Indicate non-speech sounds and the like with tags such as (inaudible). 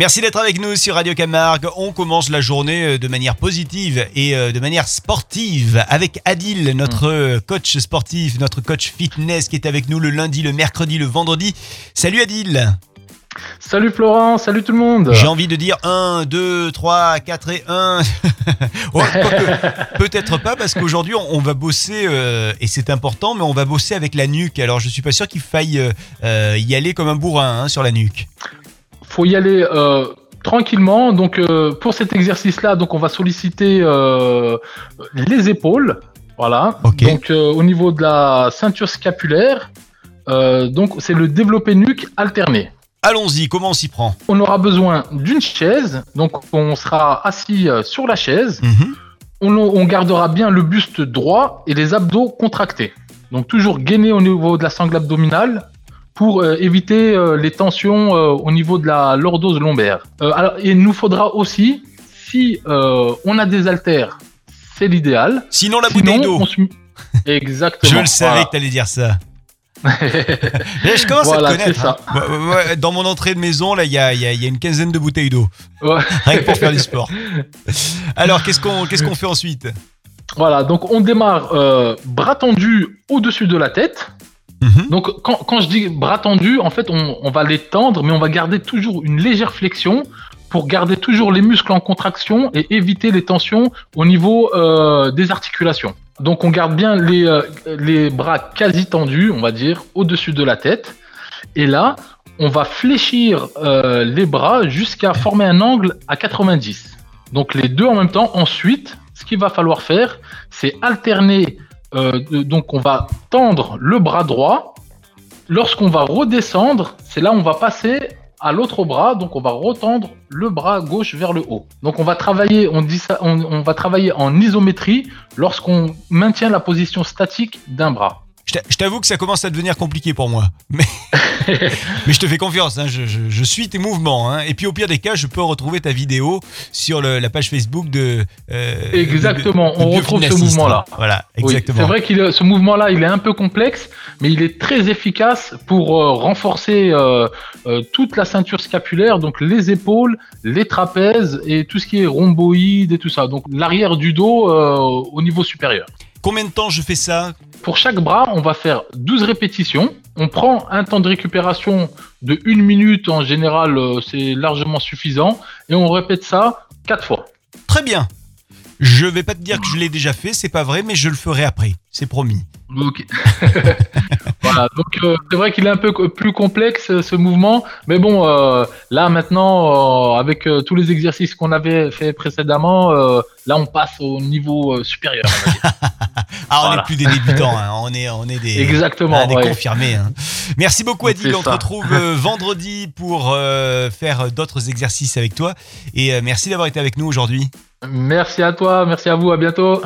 Merci d'être avec nous sur Radio Camargue. On commence la journée euh, de manière positive et euh, de manière sportive avec Adil, notre euh, coach sportif, notre coach fitness qui est avec nous le lundi, le mercredi, le vendredi. Salut Adil. Salut Florent, salut tout le monde. J'ai envie de dire 1, 2, 3, 4 et 1. (laughs) Peut-être pas parce qu'aujourd'hui on va bosser et c'est important, mais on va bosser avec la nuque. Alors je suis pas sûr qu'il faille y aller comme un bourrin hein, sur la nuque faut y aller euh, tranquillement. Donc euh, pour cet exercice-là, donc on va solliciter euh, les épaules. Voilà. Donc au niveau de la ceinture scapulaire, donc c'est le développé nuque alterné. Allons-y, comment on s'y prend? On aura besoin d'une chaise, donc on sera assis sur la chaise. Mhm. On, on, gardera bien le buste droit et les abdos contractés. Donc toujours gainé au niveau de la sangle abdominale pour euh, éviter euh, les tensions euh, au niveau de la lordose lombaire. alors, il nous faudra aussi, si on a des haltères, c'est l'idéal. Sinon, la bouteille d'eau. Exactement. Je le savais que tu allais dire ça. (laughs) je commence à te connaître. Ça. Hein. Dans mon entrée de maison, là, il y a, y a, une quinzaine de bouteilles d'eau. (laughs) Rien que pour faire du sport. (laughs) Alors, qu'est-ce qu'on qu'est-ce qu'on fait ensuite? Voilà, donc on démarre bras tendus au-dessus de la tête. Mhm. Donc, quand, je dis bras tendus, en fait, on, on, va les tendre, mais on va garder toujours une légère flexion pour garder toujours les muscles en contraction et éviter les tensions au niveau euh, des articulations. Donc, on garde bien les, euh, les bras quasi tendus, on va dire, au-dessus de la tête. Et là, on va fléchir euh, les bras jusqu'à former un angle à 90. Donc, les deux en même temps. Ensuite, ce qu'il va falloir faire, c'est alterner euh, donc on va tendre le bras droit. Lorsqu'on va redescendre, c'est là où on va passer à l'autre bras, donc on va retendre le bras gauche vers le haut. Donc on va travailler, on dit ça, on va travailler en isométrie lorsqu'on maintient la position statique d'un bras. Je t'avoue que ça commence à devenir compliqué pour moi. Mais, (laughs) mais je te fais confiance, hein, je, suis tes mouvements. Hein. Et puis au pire des cas, je peux retrouver ta vidéo sur la page Facebook de... Euh, exactement, on retrouve ce mouvement-là. Voilà, exactement. c'est vrai que ce mouvement-là, il est un peu complexe, mais il est très efficace pour euh, renforcer euh, toute la ceinture scapulaire, donc les épaules, les trapèzes et tout ce qui est rhomboïde et tout ça. Donc l'arrière du dos au niveau supérieur. Combien de temps je fais ça? Pour chaque bras, on va faire 12 répétitions. On prend un temps de récupération de 1 minute en général, euh, c'est largement suffisant. Et on répète ça 4 fois. Très bien. Je vais pas te dire que je l'ai déjà fait, c'est pas vrai, mais je le ferai après, c'est promis. Ok. (laughs) voilà, donc euh, c'est vrai qu'il est un peu plus complexe ce mouvement, mais bon, euh, là maintenant, euh, avec tous les exercices qu'on avait fait précédemment, là on passe au niveau supérieur. (laughs) ah, on n'est plus des débutants, hein. on est, on est des, Exactement, des confirmés. Hein. Merci beaucoup Adil, on te retrouve (laughs) vendredi pour faire d'autres exercices avec toi, et merci d'avoir été avec nous aujourd'hui. Merci à toi, merci à vous, à bientôt.